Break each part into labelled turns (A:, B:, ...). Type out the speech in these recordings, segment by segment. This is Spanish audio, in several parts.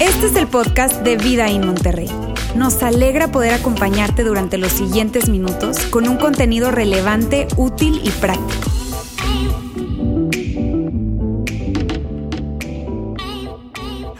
A: Este es el podcast de Vida en Monterrey. Nos alegra poder acompañarte durante los siguientes minutos con un contenido relevante, útil y práctico.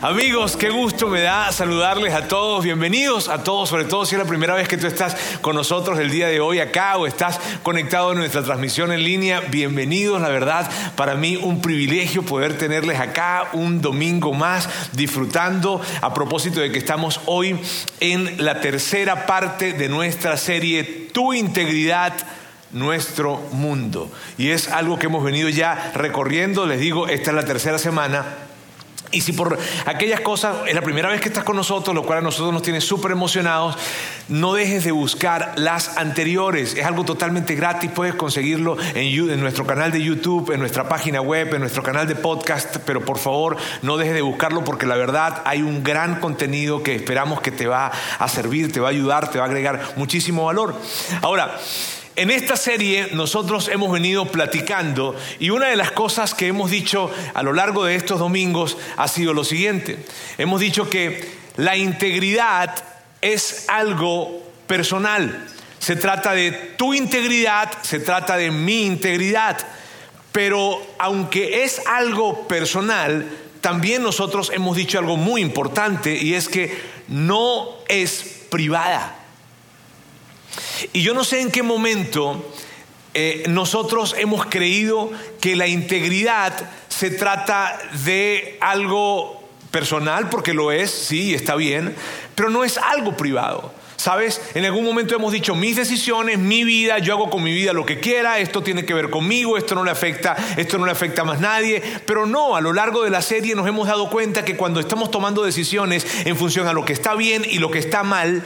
B: Amigos, qué gusto me da saludarles a todos. Bienvenidos a todos, sobre todo si es la primera vez que tú estás con nosotros el día de hoy acá o estás conectado en nuestra transmisión en línea. Bienvenidos, la verdad, para mí un privilegio poder tenerles acá un domingo más disfrutando a propósito de que estamos hoy en la tercera parte de nuestra serie Tu integridad nuestro mundo. Y es algo que hemos venido ya recorriendo, les digo, esta es la tercera semana y si por aquellas cosas es la primera vez que estás con nosotros, lo cual a nosotros nos tiene súper emocionados, no dejes de buscar las anteriores. Es algo totalmente gratis, puedes conseguirlo en, en, nuestro canal de YouTube, en nuestra página web, en nuestro canal de podcast, pero por favor no dejes de buscarlo porque la verdad hay un gran contenido que esperamos que te va a servir, te va a ayudar, te va a agregar muchísimo valor. Ahora, en esta serie nosotros hemos venido platicando y una de las cosas que hemos dicho a lo largo de estos domingos ha sido lo siguiente. Hemos dicho que la integridad es algo personal. Se trata de tu integridad, se trata de mi integridad. Pero aunque es algo personal, también nosotros hemos dicho algo muy importante y es que no es privada. Y yo no sé en qué momento eh, nosotros hemos creído que la integridad se trata de algo personal, porque lo es, sí, está bien, pero no es algo privado. ¿Sabes? En algún momento hemos dicho mis decisiones, mi vida, yo hago con mi vida lo que quiera, esto tiene que ver conmigo, esto no le afecta, esto no le afecta a más nadie, pero no, a lo largo de la serie nos hemos dado cuenta que cuando estamos tomando decisiones en función a lo que está bien y lo que está mal,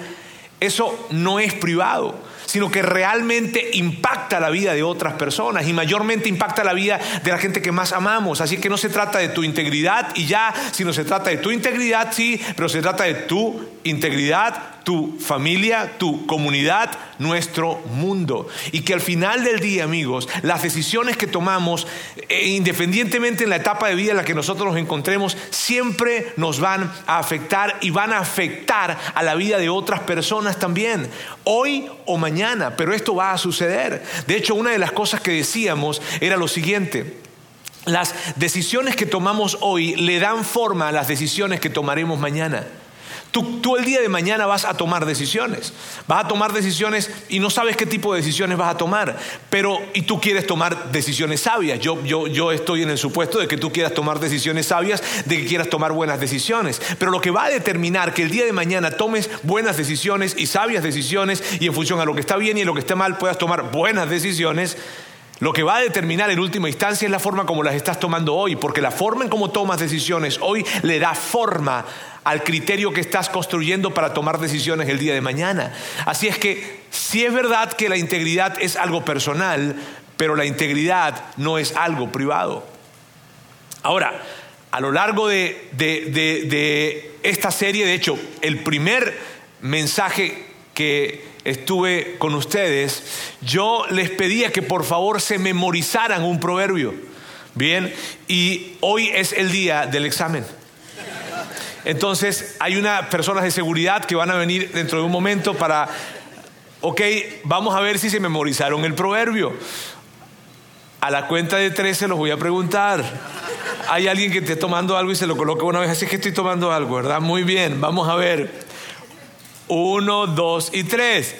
B: eso no es privado sino que realmente impacta la vida de otras personas y mayormente impacta la vida de la gente que más amamos. Así que no se trata de tu integridad y ya, sino se trata de tu integridad, sí, pero se trata de tu integridad tu familia, tu comunidad, nuestro mundo. Y que al final del día, amigos, las decisiones que tomamos, eh, independientemente en la etapa de vida en la que nosotros nos encontremos, siempre nos van a afectar y van a afectar a la vida de otras personas también, hoy o mañana, pero esto va a suceder. De hecho, una de las cosas que decíamos era lo siguiente. Las decisiones que tomamos hoy le dan forma a las decisiones que tomaremos mañana. Tú, el día de mañana vas a tomar decisiones. Vas a tomar decisiones y no sabes qué tipo de decisiones vas a tomar. Pero, y tú quieres tomar decisiones sabias. Yo, yo, yo estoy en el supuesto de que tú quieras tomar decisiones sabias, de que quieras tomar buenas decisiones. Pero lo que va a determinar que el día de mañana tomes buenas decisiones y sabias decisiones y en función a lo que está bien y a lo que está mal puedas tomar buenas decisiones lo que va a determinar en última instancia es la forma como las estás tomando hoy, porque la forma en cómo tomas decisiones hoy le da forma al criterio que estás construyendo para tomar decisiones el día de mañana. Así es que sí es verdad que la integridad es algo personal, pero la integridad no es algo privado. Ahora, a lo largo de, de esta serie, de hecho, el primer mensaje que estuve con ustedes, yo les pedía que por favor se memorizaran un proverbio. Bien, y hoy es el día del examen. Entonces, hay unas personas de seguridad que van a venir dentro de un momento para, ok, vamos a ver si se memorizaron el proverbio. A la cuenta de tres se los voy a preguntar. Hay alguien que esté tomando algo y se lo coloca una vez, así que estoy tomando algo, ¿verdad? Muy bien, vamos a ver. Uno, dos y tres.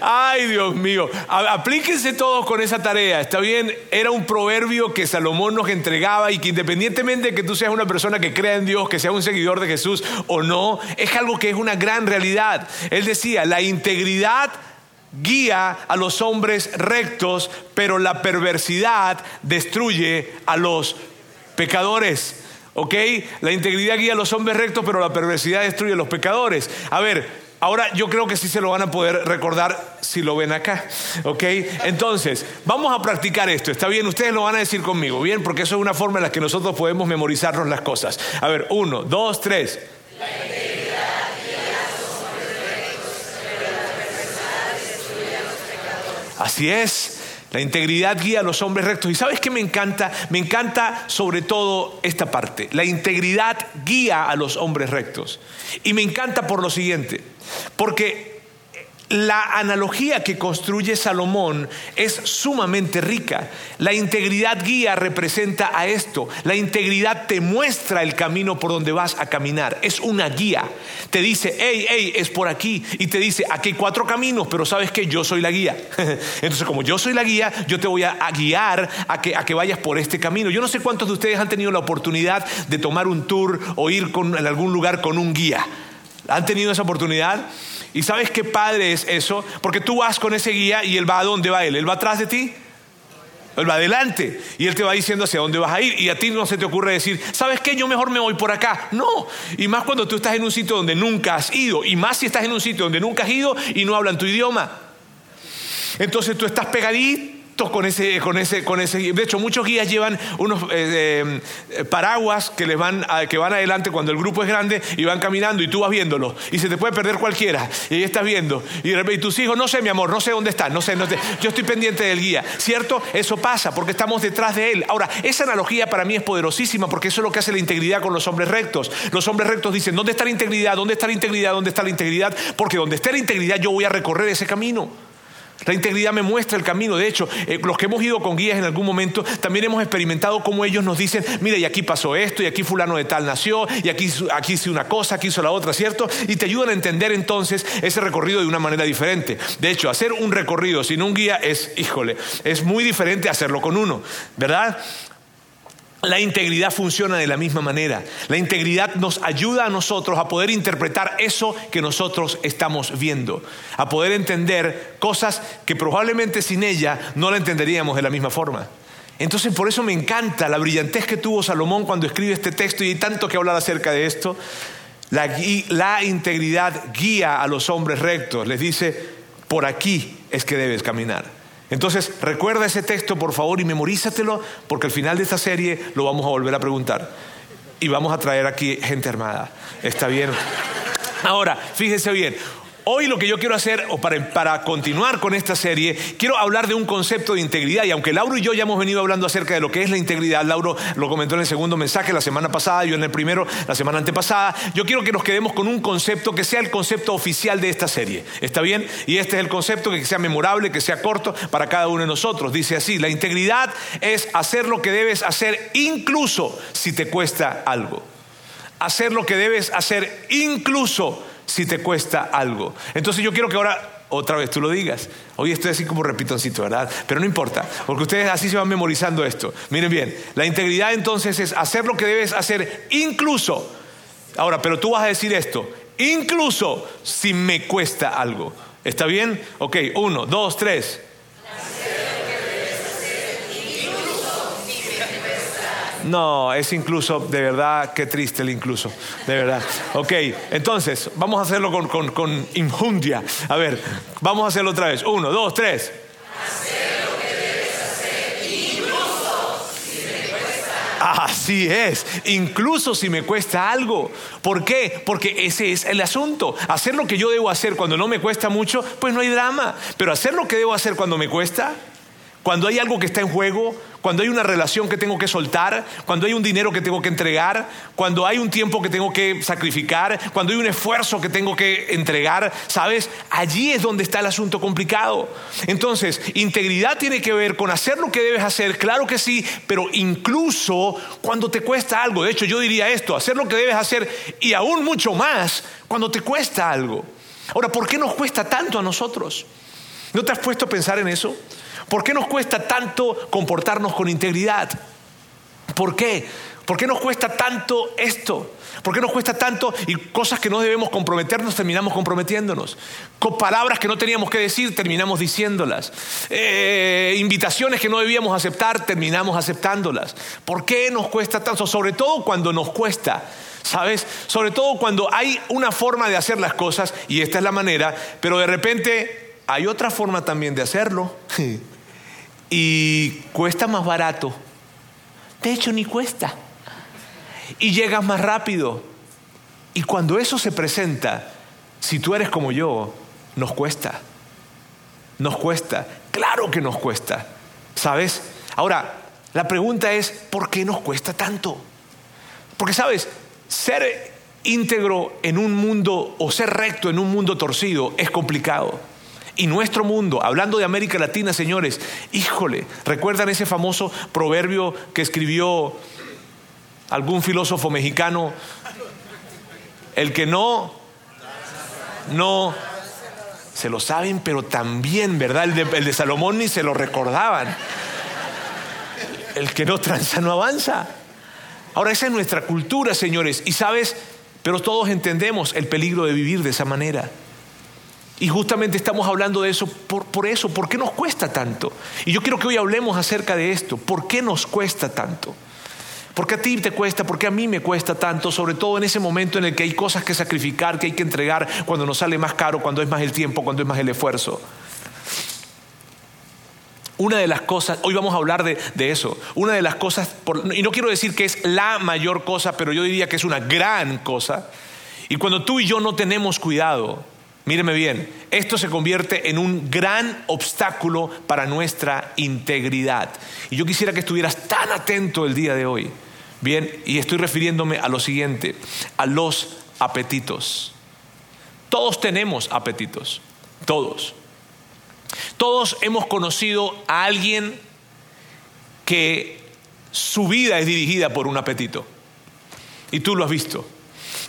B: Ay, Dios mío. Aplíquense todos con esa tarea. Está bien, era un proverbio que Salomón nos entregaba y que independientemente de que tú seas una persona que crea en Dios, que sea un seguidor de Jesús o no, es algo que es una gran realidad. Él decía, la integridad guía a los hombres rectos, pero la perversidad destruye a los pecadores. ¿Ok? La integridad guía a los hombres rectos, pero la perversidad destruye a los pecadores. A ver, ahora yo creo que sí se lo van a poder recordar si lo ven acá. ¿Ok? Entonces, vamos a practicar esto. ¿Está bien? Ustedes lo van a decir conmigo, ¿bien? Porque eso es una forma en la que nosotros podemos memorizarnos las cosas. A ver, uno, dos, tres. Así es. La integridad guía a los hombres rectos. ¿Y sabes qué me encanta? Me encanta sobre todo esta parte. La integridad guía a los hombres rectos. Y me encanta por lo siguiente. Porque la analogía que construye Salomón es sumamente rica. La integridad guía representa a esto. La integridad te muestra el camino por donde vas a caminar. Es una guía. Te dice, hey, hey, es por aquí. Y te dice, aquí hay cuatro caminos, pero sabes que yo soy la guía. Entonces, como yo soy la guía, yo te voy a, guiar a que, a que, vayas por este camino. Yo no sé cuántos de ustedes han tenido la oportunidad de tomar un tour o ir en algún lugar con un guía. ¿Han tenido esa oportunidad? ¿Y sabes qué padre es eso? Porque tú vas con ese guía y él va a dónde va él. ¿Él va atrás de ti? Él va adelante y él te va diciendo hacia dónde vas a ir y a ti no se te ocurre decir, ¿sabes qué? Yo mejor me voy por acá. No, y más cuando tú estás en un sitio donde nunca has ido y más si estás en un sitio donde nunca has ido y no hablan tu idioma. Entonces tú estás pegadito con ese, con ese, con ese. De hecho, muchos guías llevan unos eh, eh, paraguas que les van, que van adelante cuando el grupo es grande y van caminando y tú vas viéndolo y se te puede perder cualquiera y ahí estás viendo y, y tus hijos no sé mi amor, no sé dónde están, no sé, no sé, yo estoy pendiente del guía, cierto, eso pasa porque estamos detrás de él. Ahora esa analogía para mí es poderosísima porque eso es lo que hace la integridad con los hombres rectos. Los hombres rectos dicen dónde está la integridad, dónde está la integridad, dónde está la integridad, porque donde esté la integridad yo voy a recorrer ese camino. La integridad me muestra el camino. De hecho, eh, los que hemos ido con guías en algún momento, también hemos experimentado cómo ellos nos dicen, mira, y aquí pasó esto, y aquí fulano de tal nació, y aquí, aquí hice una cosa, aquí hizo la otra, ¿cierto? Y te ayudan a entender entonces ese recorrido de una manera diferente. De hecho, hacer un recorrido sin un guía es, híjole, es muy diferente a hacerlo con uno, ¿verdad? La integridad funciona de la misma manera. La integridad nos ayuda a nosotros a poder interpretar eso que nosotros estamos viendo, a poder entender cosas que probablemente sin ella no la entenderíamos de la misma forma. Entonces por eso me encanta la brillantez que tuvo Salomón cuando escribe este texto y hay tanto que hablar acerca de esto. La, la integridad guía a los hombres rectos, les dice, por aquí es que debes caminar. Entonces, recuerda ese texto, por favor, y memorízatelo, porque al final de esta serie lo vamos a volver a preguntar. Y vamos a traer aquí gente armada. ¿Está bien? Ahora, fíjense bien, Hoy lo que yo quiero hacer, o para, continuar con esta serie, quiero hablar de un concepto de integridad. Y aunque Lauro y yo ya hemos venido hablando acerca de lo que es la integridad, Lauro lo comentó en el segundo mensaje la semana pasada, yo en el primero la semana antepasada, yo quiero que nos quedemos con un concepto que sea el concepto oficial de esta serie. ¿Está bien? Y este es el concepto que sea memorable, que sea corto para cada uno de nosotros. Dice así, la integridad es hacer lo que debes hacer incluso si te cuesta algo. Hacer lo que debes hacer incluso si te cuesta algo. Entonces yo quiero que ahora otra vez tú lo digas. Hoy estoy así como repitoncito, ¿verdad? Pero no importa, porque ustedes así se van memorizando esto. Miren bien, la integridad entonces es hacer lo que debes hacer incluso. Ahora, pero tú vas a decir esto, incluso si me cuesta algo. ¿Está bien? Ok, uno, dos, tres. No, es incluso, de verdad, qué triste el incluso, de verdad. Ok, entonces, vamos a hacerlo con, con, injundia. A ver, vamos a hacerlo otra vez. Uno, dos, tres. Así es, incluso si me cuesta algo. ¿Por qué? Porque ese es el asunto. Hacer lo que yo debo hacer cuando no me cuesta mucho, pues no hay drama. Pero hacer lo que debo hacer cuando me cuesta, cuando hay algo que está en juego, cuando hay una relación que tengo que soltar, cuando hay un dinero que tengo que entregar, cuando hay un tiempo que tengo que sacrificar, cuando hay un esfuerzo que tengo que entregar, ¿sabes? Allí es donde está el asunto complicado. Entonces, integridad tiene que ver con hacer lo que debes hacer, claro que sí, pero incluso cuando te cuesta algo. De hecho, yo diría esto, hacer lo que debes hacer y aún mucho más cuando te cuesta algo. Ahora, ¿por qué nos cuesta tanto a nosotros? ¿No te has puesto a pensar en eso? ¿Por qué nos cuesta tanto comportarnos con integridad? ¿Por qué? ¿Por qué nos cuesta tanto esto? ¿Por qué nos cuesta tanto y cosas que no debemos comprometernos terminamos comprometiéndonos? Con palabras que no teníamos que decir terminamos diciéndolas. Eh, invitaciones que no debíamos aceptar terminamos aceptándolas. ¿Por qué nos cuesta tanto? Sobre todo cuando nos cuesta. ¿Sabes? Sobre todo cuando hay una forma de hacer las cosas y esta es la manera, pero de repente hay otra forma también de hacerlo. y cuesta más barato. De hecho, ni cuesta. Y llegas más rápido. Y cuando eso se presenta, si tú eres como yo, nos cuesta. nos cuesta, claro que nos cuesta, ¿sabes? Ahora, la pregunta es, ¿por qué nos cuesta tanto? Porque, ¿sabes? Ser íntegro en un mundo o ser recto en un mundo torcido es complicado. Y nuestro mundo, hablando de América Latina, señores, híjole, ¿recuerdan ese famoso proverbio que escribió algún filósofo mexicano? El que no, no, se lo saben, pero también, ¿verdad? El de, el de Salomón ni se lo recordaban. El que no tranza no avanza. Ahora, esa es nuestra cultura, señores. Y sabes, pero todos entendemos el peligro de vivir de esa manera. Y justamente estamos hablando de eso por, por, eso. ¿Por qué nos cuesta tanto? Y yo quiero que hoy hablemos acerca de esto. ¿Por qué nos cuesta tanto? ¿Por qué a ti te cuesta? ¿Por qué a mí me cuesta tanto? Sobre todo en ese momento en el que hay cosas que sacrificar, que hay que entregar, cuando nos sale más caro, cuando es más el tiempo, cuando es más el esfuerzo. Una de las cosas, hoy vamos a hablar de, de eso, una de las cosas, y no quiero decir que es la mayor cosa, pero yo diría que es una gran cosa. Y cuando tú y yo no tenemos cuidado, míreme bien, esto se convierte en un gran obstáculo para nuestra integridad. Y yo quisiera que estuvieras tan atento el día de hoy. Bien, y estoy refiriéndome a lo siguiente, a los apetitos. Todos tenemos apetitos, todos. Todos hemos conocido a alguien que su vida es dirigida por un apetito. Y tú lo has visto.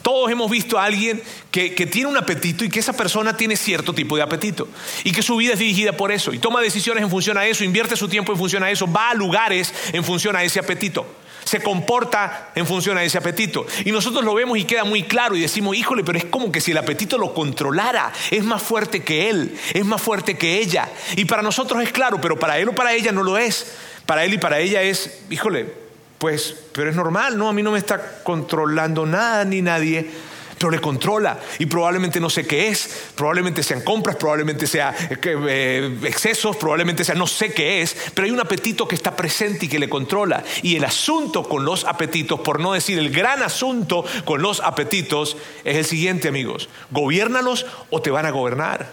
B: Todos hemos visto a alguien que, tiene un apetito y que esa persona tiene cierto tipo de apetito. Y que su vida es dirigida por eso. Y toma decisiones en función a eso, invierte su tiempo en función a eso, va a lugares en función a ese apetito se comporta en función a ese apetito. Y nosotros lo vemos y queda muy claro y decimos, híjole, pero es como que si el apetito lo controlara, es más fuerte que él, es más fuerte que ella. Y para nosotros es claro, pero para él o para ella no lo es. Para él y para ella es, híjole, pues, pero es normal, ¿no? A mí no me está controlando nada ni nadie pero le controla y probablemente no sé qué es, probablemente sean compras, probablemente sea eh, excesos, probablemente sea no sé qué es, pero hay un apetito que está presente y que le controla. Y el asunto con los apetitos, por no decir el gran asunto con los apetitos, es el siguiente, amigos, gobiérnalos o te van a gobernar.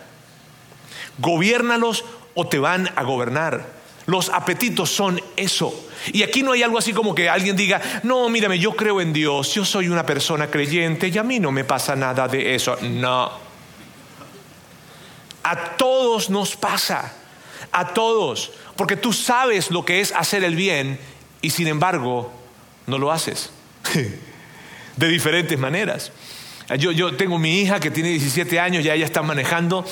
B: Gobiérnalos o te van a gobernar. Los apetitos son eso. Y aquí no hay algo así como que alguien diga, no, mírame, yo creo en Dios, yo soy una persona creyente y a mí no me pasa nada de eso. No. A todos nos pasa, a todos, porque tú sabes lo que es hacer el bien y sin embargo no lo haces. de diferentes maneras. Yo, yo tengo mi hija que tiene 17 años, ya ella está manejando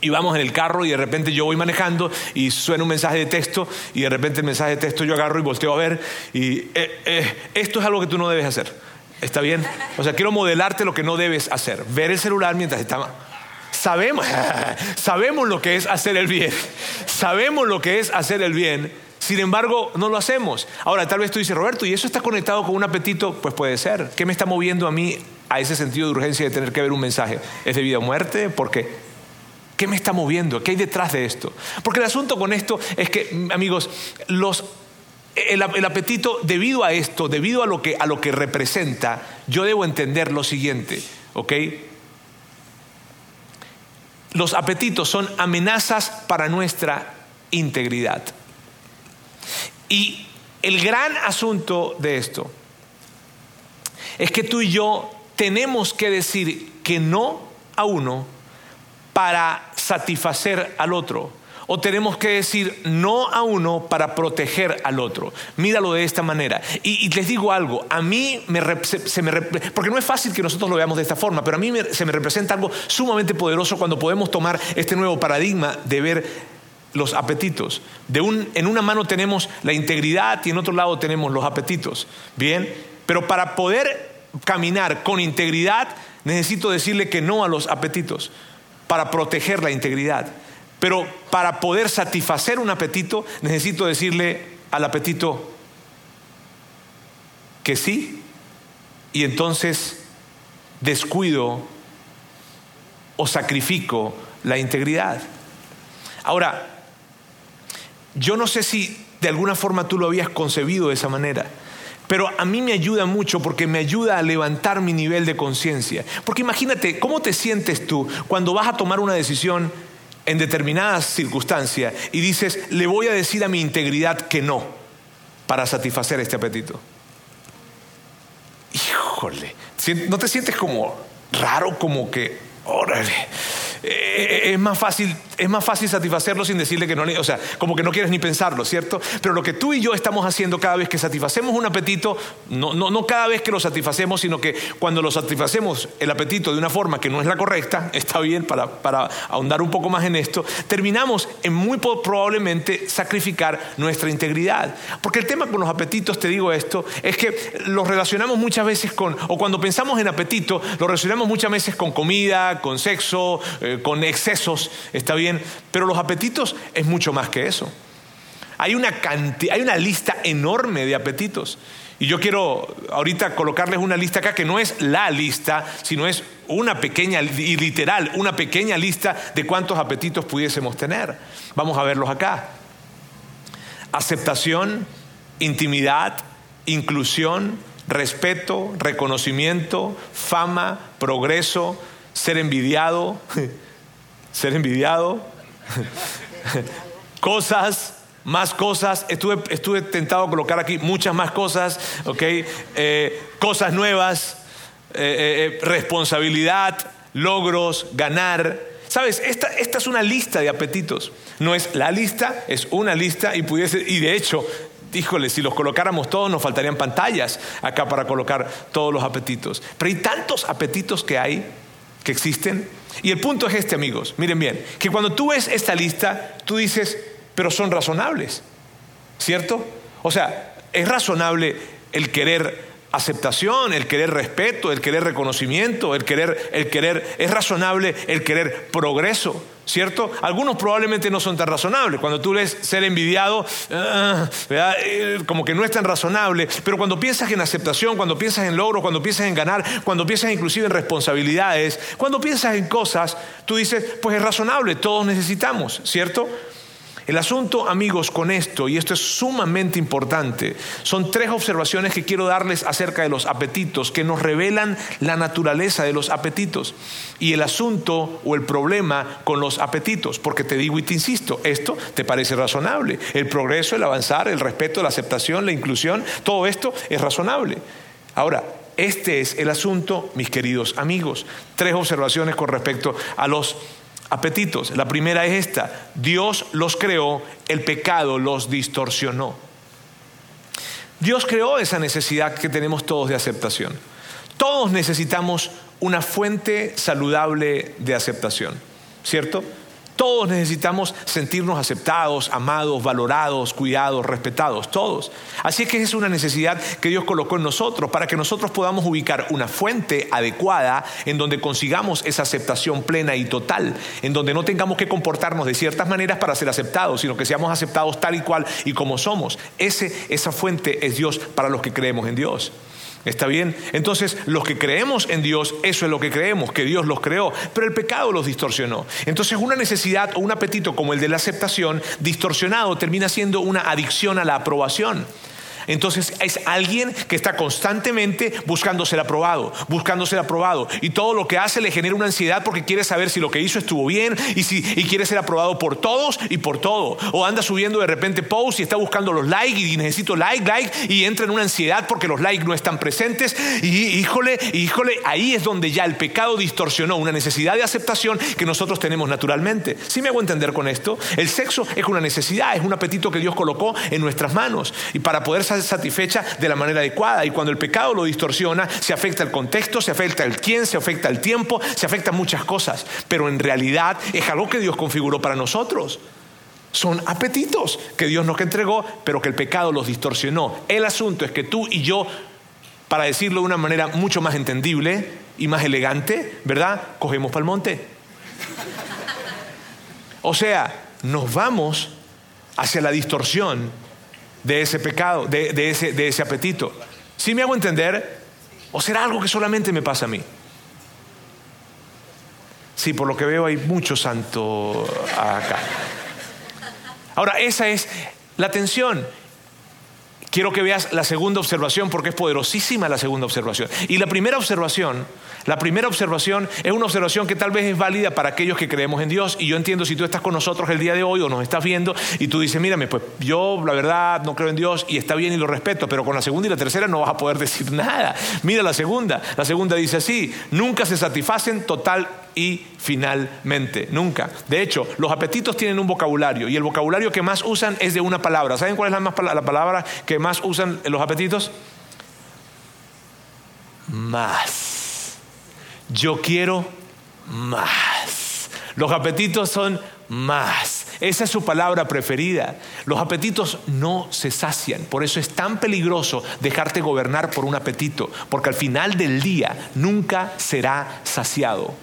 B: y vamos en el carro y de repente yo voy manejando y suena un mensaje de texto y de repente el mensaje de texto yo agarro y volteo a ver y eh, eh, esto es algo que tú no debes hacer. ¿Está bien? O sea, quiero modelarte lo que no debes hacer. Ver el celular mientras está... Sabemos, sabemos lo que es hacer el bien. Sabemos lo que es hacer el bien. Sin embargo, no lo hacemos. Ahora, tal vez tú dices, Roberto, ¿y eso está conectado con un apetito? Pues puede ser. ¿Qué me está moviendo a mí a ese sentido de urgencia de tener que ver un mensaje? ¿Es de vida o muerte? ¿Por qué? ¿Qué me está moviendo? ¿Qué hay detrás de esto? Porque el asunto con esto es que, amigos, los, el, apetito, debido a esto, debido a lo, que, a lo que representa, yo debo entender lo siguiente, ¿ok? Los apetitos son amenazas para nuestra integridad. Y el gran asunto de esto es que tú y yo tenemos que decir que no a uno para satisfacer al otro. O tenemos que decir no a uno para proteger al otro. Míralo de esta manera. Y, les digo algo, a mí me, se, me, porque no es fácil que nosotros lo veamos de esta forma, pero a mí se me representa algo sumamente poderoso cuando podemos tomar este nuevo paradigma de ver los apetitos. De un, en una mano tenemos la integridad y en otro lado tenemos los apetitos. Bien, pero para poder caminar con integridad necesito decirle que no a los apetitos para proteger la integridad. Pero para poder satisfacer un apetito, necesito decirle al apetito que sí, y entonces descuido o sacrifico la integridad. Ahora, yo no sé si de alguna forma tú lo habías concebido de esa manera. Pero a mí me ayuda mucho porque me ayuda a levantar mi nivel de conciencia. Porque imagínate, ¿cómo te sientes tú cuando vas a tomar una decisión en determinadas circunstancias y dices, le voy a decir a mi integridad que no para satisfacer este apetito. Híjole, ¿no te sientes como raro, como que, órale? Eh, es, más fácil, es más fácil satisfacerlo sin decirle que no, o sea, como que no quieres ni pensarlo, ¿cierto? Pero lo que tú y yo estamos haciendo cada vez que satisfacemos un apetito, no, no, no cada vez que lo satisfacemos, sino que cuando lo satisfacemos el apetito de una forma que no es la correcta, está bien para, para ahondar un poco más en esto, terminamos en muy probablemente sacrificar nuestra integridad. Porque el tema con los apetitos, te digo esto, es que los relacionamos muchas veces con, o cuando pensamos en apetito, lo relacionamos muchas veces con comida, con sexo, eh, con excesos, está bien, pero los apetitos es mucho más que eso. Hay una, hay una lista enorme de apetitos. Y yo quiero ahorita colocarles una lista acá que no es la lista, sino es una pequeña, y literal, una pequeña lista de cuántos apetitos pudiésemos tener. Vamos a verlos acá. Aceptación, intimidad, inclusión, respeto, reconocimiento, fama, progreso, ser envidiado, ser envidiado, cosas, más cosas. Estuve, estuve, tentado a colocar aquí muchas más cosas, ¿ok? Eh, cosas nuevas, eh, eh, responsabilidad, logros, ganar. Sabes, esta, esta, es una lista de apetitos. No es la lista, es una lista y pudiese, y de hecho, híjole, si los colocáramos todos nos faltarían pantallas acá para colocar todos los apetitos. Pero hay tantos apetitos que hay que existen. Y el punto es este, amigos, miren bien, que cuando tú ves esta lista, tú dices, pero son razonables, ¿cierto? O sea, es razonable el querer aceptación, el querer respeto, el querer reconocimiento, el querer, el querer, es razonable el querer progreso, ¿cierto? Algunos probablemente no son tan razonables. Cuando tú lees ser envidiado, ah, eh, como que no es tan razonable, pero cuando piensas en aceptación, cuando piensas en logros, cuando piensas en ganar, cuando piensas inclusive en responsabilidades, cuando piensas en cosas, tú dices, pues es razonable, todos necesitamos, ¿cierto? El asunto, amigos, con esto, y esto es sumamente importante, son tres observaciones que quiero darles acerca de los apetitos, que nos revelan la naturaleza de los apetitos. Y el asunto o el problema con los apetitos, porque te digo y te insisto, esto te parece razonable. El progreso, el avanzar, el respeto, la aceptación, la inclusión, todo esto es razonable. Ahora, este es el asunto, mis queridos amigos. Tres observaciones con respecto a los apetitos. La primera es esta, Dios los creó, el pecado los distorsionó. Dios creó esa necesidad que tenemos todos de aceptación. Todos necesitamos una fuente saludable de aceptación, ¿cierto? Todos necesitamos sentirnos aceptados, amados, valorados, cuidados, respetados, todos. Así es que es una necesidad que Dios colocó en nosotros para que nosotros podamos ubicar una fuente adecuada en donde consigamos esa aceptación plena y total, en donde no tengamos que comportarnos de ciertas maneras para ser aceptados, sino que seamos aceptados tal y cual y como somos. Ese, esa fuente es Dios para los que creemos en Dios. ¿Está bien? Entonces, los que creemos en Dios, eso es lo que creemos, que Dios los creó, pero el pecado los distorsionó. Entonces, una necesidad o un apetito como el de la aceptación distorsionado termina siendo una adicción a la aprobación. Entonces es alguien que está constantemente buscando ser aprobado, buscando ser aprobado. Y todo lo que hace le genera una ansiedad porque quiere saber si lo que hizo estuvo bien y, si, y quiere ser aprobado por todos y por todo. O anda subiendo de repente posts y está buscando los likes y necesito like, like y entra en una ansiedad porque los likes no están presentes. Y híjole, híjole, ahí es donde ya el pecado distorsionó una necesidad de aceptación que nosotros tenemos naturalmente. ¿Sí me hago entender con esto? El sexo es una necesidad, es un apetito que Dios colocó en nuestras manos. Y para poder satisfecha de la manera adecuada. Y cuando el pecado lo distorsiona, se afecta el contexto, se afecta el quién, se afecta el tiempo, se afecta muchas cosas. Pero en realidad es algo que Dios configuró para nosotros. Son apetitos que Dios nos entregó, pero que el pecado los distorsionó. El asunto es que tú y yo, para decirlo de una manera mucho más entendible y más elegante, ¿verdad? Cogemos para el monte. O sea, nos vamos hacia la distorsión de ese pecado, de, ese, de ese apetito. ¿Sí me hago entender? ¿O será algo que solamente me pasa a mí? Sí, por lo que veo hay mucho santo acá. Ahora, esa es la tensión. Quiero que veas la segunda observación porque es poderosísima la segunda observación. Y la primera observación, la primera observación es una observación que tal vez es válida para aquellos que creemos en Dios. Y yo entiendo si tú estás con nosotros el día de hoy o nos estás viendo y tú dices, mírame, pues yo la verdad no creo en Dios y está bien y lo respeto, pero con la segunda y la tercera no vas a poder decir nada. Mira la segunda. La segunda dice así, nunca se satisfacen total y finalmente, nunca. De hecho, los apetitos tienen un vocabulario y el vocabulario que más usan es de una palabra. ¿Saben cuál es la, la palabra que más usan los apetitos? Más. Yo quiero más. Los apetitos son más. Esa es su palabra preferida. Los apetitos no se sacian. Por eso es tan peligroso dejarte gobernar por un apetito, porque al final del día nunca será saciado.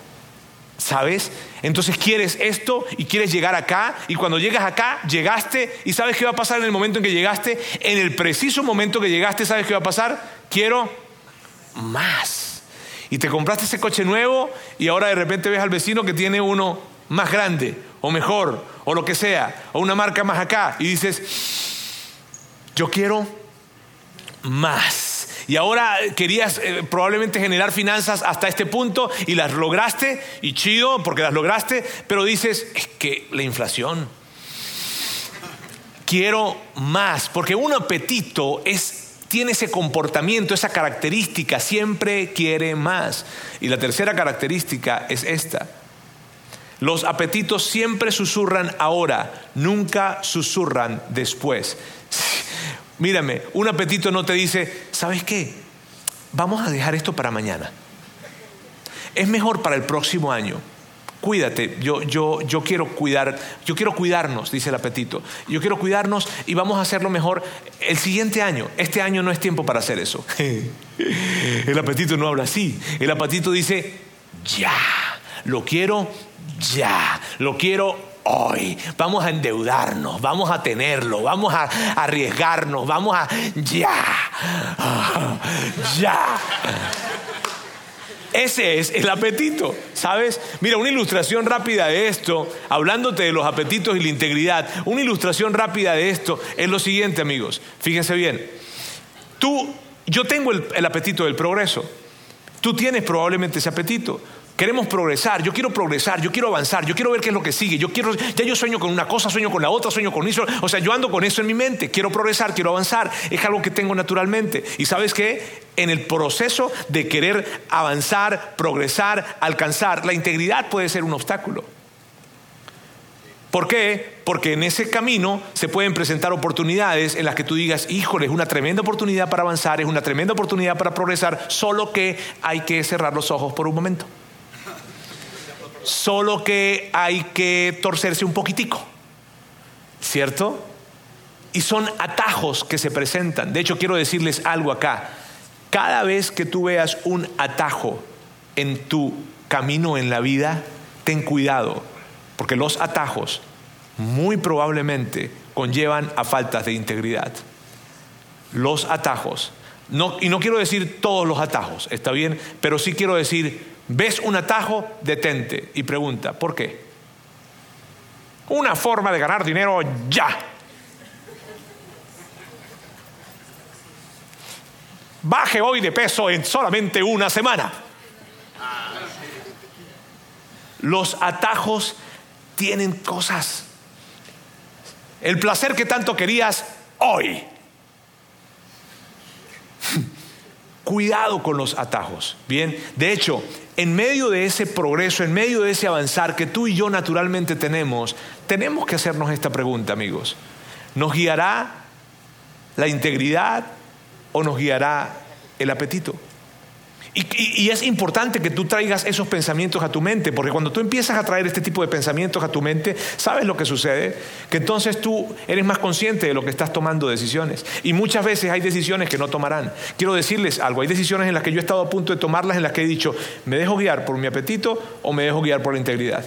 B: ¿Sabes? Entonces quieres esto y quieres llegar acá y cuando llegas acá, llegaste y ¿sabes qué va a pasar en el momento en que llegaste? En el preciso momento que llegaste, ¿sabes qué va a pasar? Quiero más. Y te compraste ese coche nuevo y ahora de repente ves al vecino que tiene uno más grande o mejor o lo que sea, o una marca más acá y dices, yo quiero más. Y ahora querías eh, probablemente generar finanzas hasta este punto y las lograste, y chido porque las lograste, pero dices, es que la inflación, quiero más, porque un apetito es tiene ese comportamiento, esa característica, siempre quiere más. Y la tercera característica es esta. Los apetitos siempre susurran ahora, nunca susurran después. Mírame, un apetito no te dice, ¿sabes qué? Vamos a dejar esto para mañana. Es mejor para el próximo año. Cuídate, yo, yo, yo quiero cuidar, yo quiero cuidarnos, dice el apetito. Yo quiero cuidarnos y vamos a hacerlo mejor el siguiente año. Este año no es tiempo para hacer eso. El apetito no habla así. El apetito dice, ya, lo quiero ya, lo quiero hoy. Vamos a endeudarnos, vamos a tenerlo, vamos a arriesgarnos, vamos a ya, ya. Ese es el apetito, ¿sabes? Mira, una ilustración rápida de esto, hablándote de los apetitos y la integridad, una ilustración rápida de esto es lo siguiente, amigos. Fíjense bien. Tú, yo tengo el, el apetito del progreso. Tú tienes probablemente ese apetito. Queremos progresar, yo quiero progresar, yo quiero avanzar, yo quiero ver qué es lo que sigue, yo quiero, ya yo sueño con una cosa, sueño con la otra, sueño con eso, o sea, yo ando con eso en mi mente, quiero progresar, quiero avanzar, es algo que tengo naturalmente. Y sabes qué, en el proceso de querer avanzar, progresar, alcanzar, la integridad puede ser un obstáculo. ¿Por qué? Porque en ese camino se pueden presentar oportunidades en las que tú digas, híjole, es una tremenda oportunidad para avanzar, es una tremenda oportunidad para progresar, solo que hay que cerrar los ojos por un momento solo que hay que torcerse un poquitico, ¿cierto? Y son atajos que se presentan. De hecho, quiero decirles algo acá. Cada vez que tú veas un atajo en tu camino en la vida, ten cuidado, porque los atajos muy probablemente conllevan a faltas de integridad. Los atajos, y no quiero decir todos los atajos, está bien, pero sí quiero decir Ves un atajo, detente y pregunta, ¿por qué? Una forma de ganar dinero ya. Baje hoy de peso en solamente una semana. Los atajos tienen cosas. El placer que tanto querías hoy. Cuidado con los atajos. Bien, de hecho, en medio de ese progreso, en medio de ese avanzar que tú y yo naturalmente tenemos, tenemos que hacernos esta pregunta, amigos. ¿Nos guiará la integridad o nos guiará el apetito? Y, es importante que tú traigas esos pensamientos a tu mente, porque cuando tú empiezas a traer este tipo de pensamientos a tu mente, ¿sabes lo que sucede? Que entonces tú eres más consciente de lo que estás tomando decisiones. Y muchas veces hay decisiones que no tomarán. Quiero decirles algo, hay decisiones en las que yo he estado a punto de tomarlas, en las que he dicho, ¿me dejo guiar por mi apetito o me dejo guiar por la integridad?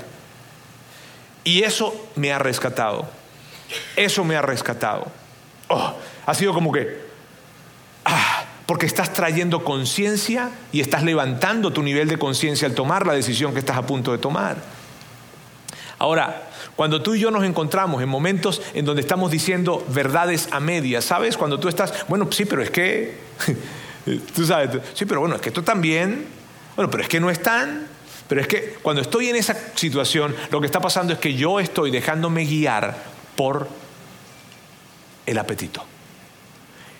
B: Y eso me ha rescatado. Eso me ha rescatado. Oh, ha sido como que... Porque estás trayendo conciencia y estás levantando tu nivel de conciencia al tomar la decisión que estás a punto de tomar. Ahora, Cuando tú y yo nos encontramos en momentos en donde estamos diciendo verdades a medias, ¿sabes? Cuando tú estás, bueno, sí, pero es que, tú sabes, sí, pero bueno, es que esto también, bueno, pero es que no es tan, pero es que cuando estoy en esa situación, lo que está pasando es que yo estoy dejándome guiar por el apetito.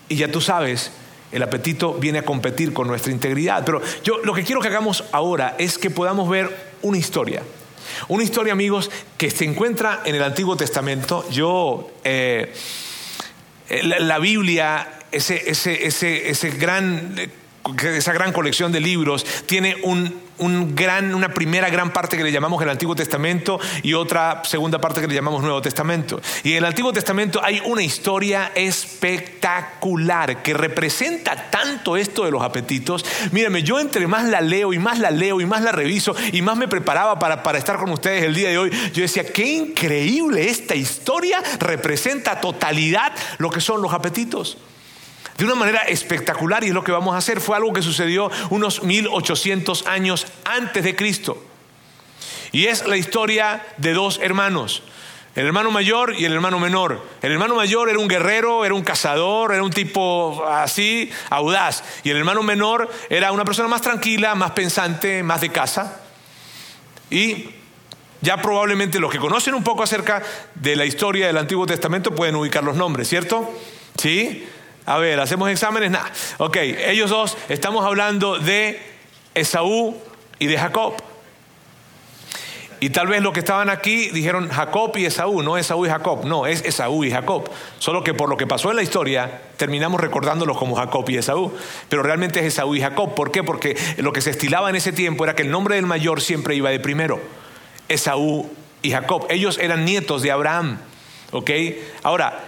B: Y ya tú sabes, el apetito viene a competir con nuestra integridad. Pero yo lo que quiero que hagamos ahora es que podamos ver una historia. Una historia, amigos, que se encuentra en el Antiguo Testamento. Yo, eh, la, Biblia, ese, ese, ese, ese gran esa gran colección de libros tiene una primera gran parte que le llamamos el Antiguo Testamento y otra segunda parte que le llamamos Nuevo Testamento. Y en el Antiguo Testamento hay una historia espectacular que representa tanto esto de los apetitos. Mírame, yo entre más la leo y más la leo y más la reviso y más me preparaba para, para estar con ustedes el día de hoy, yo decía, qué increíble esta historia representa totalidad lo que son los apetitos de una manera espectacular y es lo que vamos a hacer. Fue algo que sucedió unos 1800 años antes de Cristo. Y es la historia de dos hermanos, el hermano mayor y el hermano menor. El hermano mayor era un guerrero, era un cazador, era un tipo así, audaz. Y el hermano menor era una persona más tranquila, más pensante, más de casa. Y ya probablemente los que conocen un poco acerca de la historia del Antiguo Testamento pueden ubicar los nombres, ¿cierto? ¿Sí? A ver, ¿hacemos exámenes? Nada. Ok, ellos dos, estamos hablando de Esaú y de Jacob. Y tal vez los que estaban aquí dijeron Jacob y Esaú, no Esaú y Jacob, no, es Esaú y Jacob. Solo que por lo que pasó en la historia, terminamos recordándolos como Jacob y Esaú. Pero realmente es Esaú y Jacob. ¿Por qué? Porque lo que se estilaba en ese tiempo era que el nombre del mayor siempre iba de primero. Esaú y Jacob. Ellos eran nietos de Abraham. ¿Ok? Ahora,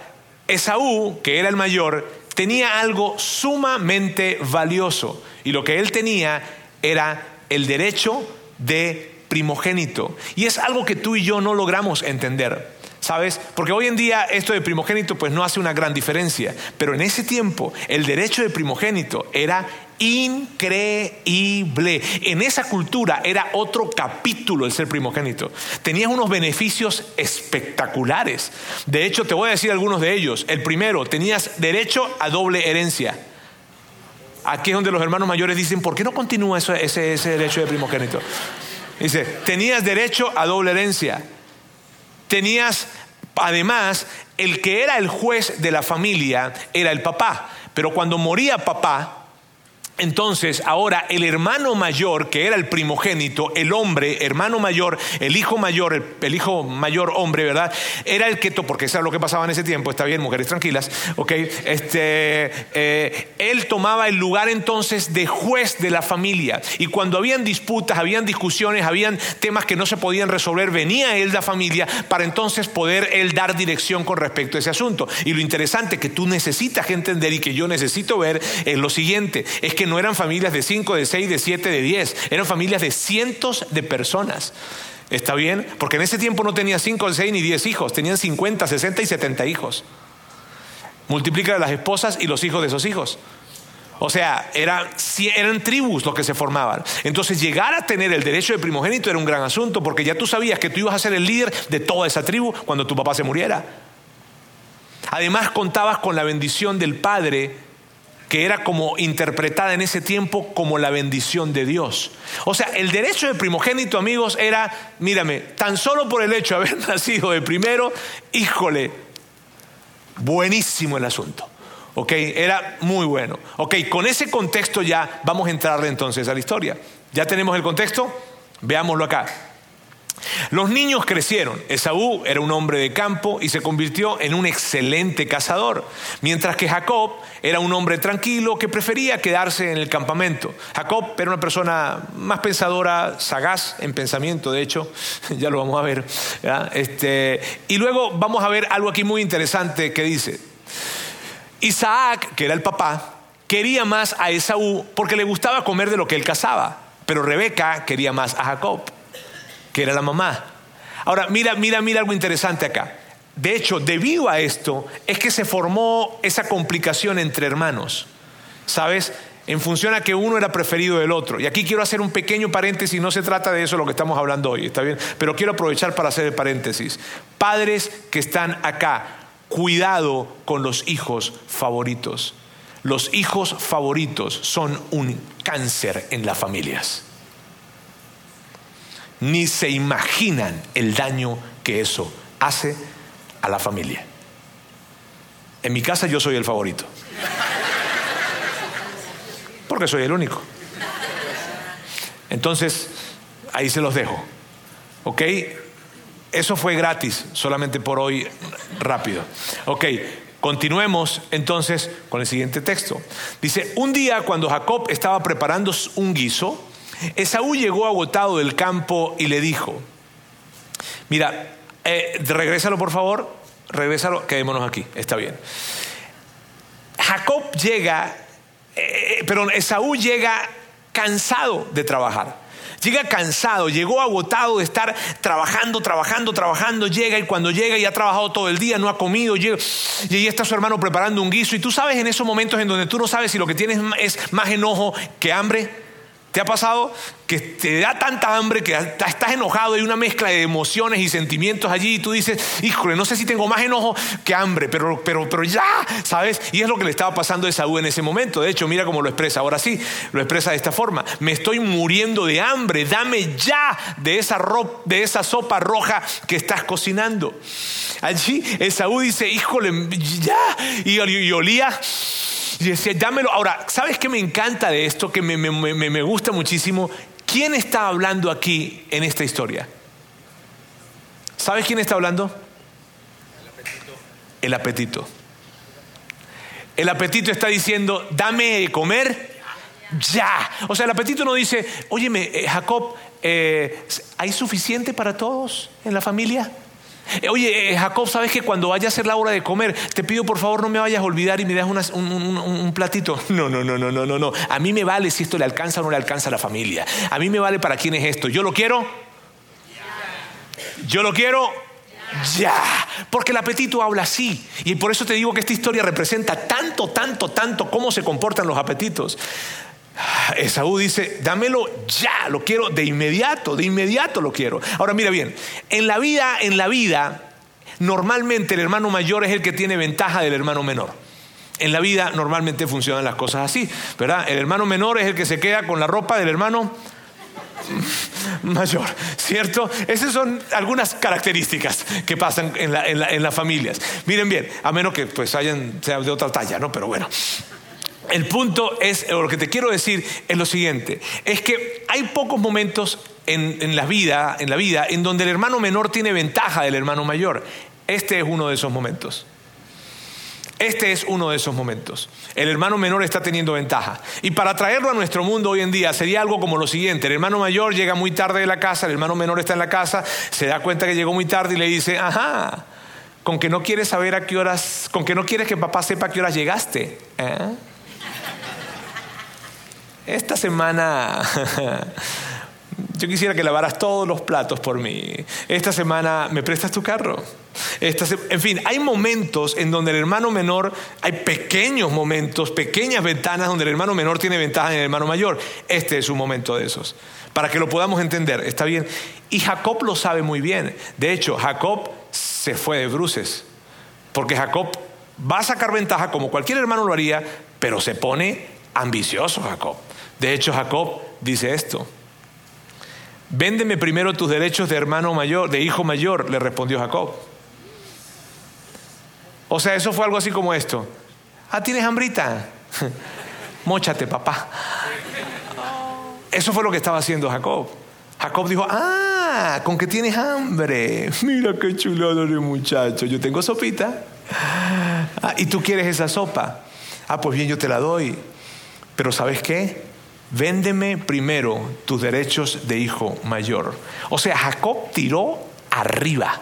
B: Esaú, que era el mayor, tenía algo sumamente valioso y lo que él tenía era el derecho de primogénito. Y es algo que tú y yo no logramos entender. ¿Sabes? Porque hoy en día esto de primogénito pues no hace una gran diferencia, pero en ese tiempo el derecho de primogénito era increíble. En esa cultura era otro capítulo el ser primogénito. Tenías unos beneficios espectaculares. De hecho, te voy a decir algunos de ellos. El primero, tenías derecho a doble herencia. Aquí es donde los hermanos mayores dicen, ¿por qué no continúa ese, ese derecho de primogénito? Dice, tenías derecho a doble herencia. Tenías, además, el que era el juez de la familia era el papá. Pero cuando moría papá, entonces, ahora el hermano mayor, que era el primogénito, el hombre, hermano mayor, el hijo mayor, el, hijo mayor hombre, ¿verdad? Era el que, porque eso era lo que pasaba en ese tiempo, está bien, mujeres tranquilas, ¿ok? Este, eh, él tomaba el lugar entonces de juez de la familia. Y cuando habían disputas, habían discusiones, habían temas que no se podían resolver, venía él la familia para entonces poder él dar dirección con respecto a ese asunto. Y lo interesante que tú necesitas entender y que yo necesito ver es lo siguiente, es que no eran familias de 5, de 6, de 7, de 10, eran familias de cientos de personas. ¿Está bien? Porque en ese tiempo no tenía 5, 6 ni 10 hijos, tenían 50, 60 y 70 hijos. Multiplica las esposas y los hijos de esos hijos. O sea, eran tribus los que se formaban. Entonces, llegar a tener el derecho de primogénito era un gran asunto, porque ya tú sabías que tú ibas a ser el líder de toda esa tribu cuando tu papá se muriera. Además, contabas con la bendición del padre que era como interpretada en ese tiempo como la bendición de Dios. O sea, el derecho de primogénito, amigos, era, mírame, tan solo por el hecho de haber nacido de primero, híjole, buenísimo el asunto. ¿Ok? Era muy bueno. Ok, con ese contexto ya vamos a entrarle entonces a la historia. ¿Ya tenemos el contexto? Veámoslo acá. Los niños crecieron. Esaú era un hombre de campo y se convirtió en un excelente cazador, mientras que Jacob era un hombre tranquilo que prefería quedarse en el campamento. Jacob era una persona más pensadora, sagaz en pensamiento, de hecho, ya lo vamos a ver. Este, y luego vamos a ver algo aquí muy interesante que dice, Isaac, que era el papá, quería más a Esaú porque le gustaba comer de lo que él cazaba, pero Rebeca quería más a Jacob que era la mamá. Ahora, mira, mira, mira algo interesante acá. De hecho, debido a esto, es que se formó esa complicación entre hermanos. ¿Sabes? en función a que uno era preferido del otro. Y aquí quiero hacer un pequeño paréntesis, no se trata de eso lo que estamos hablando hoy, ¿está bien? Pero quiero aprovechar para hacer el paréntesis. Padres que están acá, cuidado con los hijos favoritos. Los hijos favoritos son un cáncer en las familias. Ni se imaginan el daño que eso hace a la familia. En mi casa yo soy el favorito. Porque soy el único. Entonces, ahí se los dejo. ¿Ok? Eso fue gratis, solamente por hoy, rápido. Ok, continuemos entonces con el siguiente texto. Dice, un día cuando Jacob estaba preparando un guiso, Esaú llegó agotado del campo y le dijo, mira, eh, regrésalo por favor, regrésalo, quedémonos aquí, está bien. Jacob llega, eh, pero Esaú llega cansado de trabajar. Llega cansado, llegó agotado de estar trabajando, trabajando, trabajando, llega y cuando llega y ha trabajado todo el día, no ha comido, y ahí está su hermano preparando un guiso y tú sabes en esos momentos en donde tú no sabes si lo que tienes es más enojo que hambre. ¿Te ha pasado que te da tanta hambre que estás enojado, hay una mezcla de emociones y sentimientos allí y tú dices, híjole, no sé si tengo más enojo que hambre, pero, pero, pero ya, ¿sabes? Y es lo que le estaba pasando a Esaú en ese momento. De hecho, mira cómo lo expresa. Ahora sí, lo expresa de esta forma. Me estoy muriendo de hambre, dame ya de esa, de esa sopa roja que estás cocinando. Allí Esaú dice, híjole, ya. y olía y decía, dámelo. Ahora, ¿sabes qué me encanta de esto? Que me, me, gusta muchísimo. ¿Quién está hablando aquí en esta historia? ¿Sabes quién está hablando? El apetito. El apetito. El apetito está diciendo, dame de comer ya. O sea, el apetito no dice, óyeme, eh, Jacob, eh, ¿hay suficiente para todos en la familia? Eh, oye, eh, Jacob, ¿sabes que cuando vaya a ser la hora de comer, te pido por favor no me vayas a olvidar y me das un, platito? No, no, no, no, no, no, no. A mí me vale si esto le alcanza o no le alcanza a la familia. A mí me vale para quién es esto. Yo lo quiero. Yo lo quiero. Ya, porque el apetito habla así. Y por eso te digo que esta historia representa tanto, tanto, tanto cómo se comportan los apetitos. Esaú dice, dámelo ya, lo quiero de inmediato, de inmediato lo quiero. Ahora mira bien, en la vida, en la vida, normalmente el hermano mayor es el que tiene ventaja del hermano menor. En la vida normalmente funcionan las cosas así, ¿verdad? El hermano menor es el que se queda con la ropa del hermano mayor, ¿cierto? Esas son algunas características que pasan en, las familias. Miren bien, a menos que pues hayan, sea de otra talla, ¿no? Pero bueno. El punto es, lo que te quiero decir es lo siguiente, es que hay pocos momentos en, la vida, en la vida en donde el hermano menor tiene ventaja del hermano mayor. Este es uno de esos momentos. Este es uno de esos momentos. El hermano menor está teniendo ventaja. Y para traerlo a nuestro mundo hoy en día sería algo como lo siguiente. El hermano mayor llega muy tarde de la casa, el hermano menor está en la casa, se da cuenta que llegó muy tarde y le dice, ajá, con que no quieres saber a qué horas, con que no quieres que papá sepa a qué horas llegaste. ¿eh? Esta semana yo quisiera que lavaras todos los platos por mí. Esta semana me prestas tu carro. en fin, hay momentos en donde el hermano menor, hay pequeños momentos, pequeñas ventanas donde el hermano menor tiene ventaja en el hermano mayor. Este es un momento de esos. Para que lo podamos entender, está bien. Y Jacob lo sabe muy bien. De hecho, Jacob se fue de bruces. Porque Jacob va a sacar ventaja como cualquier hermano lo haría, pero se pone ambicioso Jacob. De hecho, Jacob dice esto. Véndeme primero tus derechos de hermano mayor, de hijo mayor, le respondió Jacob. O sea, eso fue algo así como esto. Ah, ¿tienes hambrita? Móchate, papá. Eso fue lo que estaba haciendo Jacob. Jacob dijo, ah, con que tienes hambre. Mira qué chulo de muchacho. Yo tengo sopita. Ah, y tú quieres esa sopa. Ah, pues bien, yo te la doy. Pero ¿sabes qué? Véndeme primero tus derechos de hijo mayor. O sea, Jacob tiró arriba,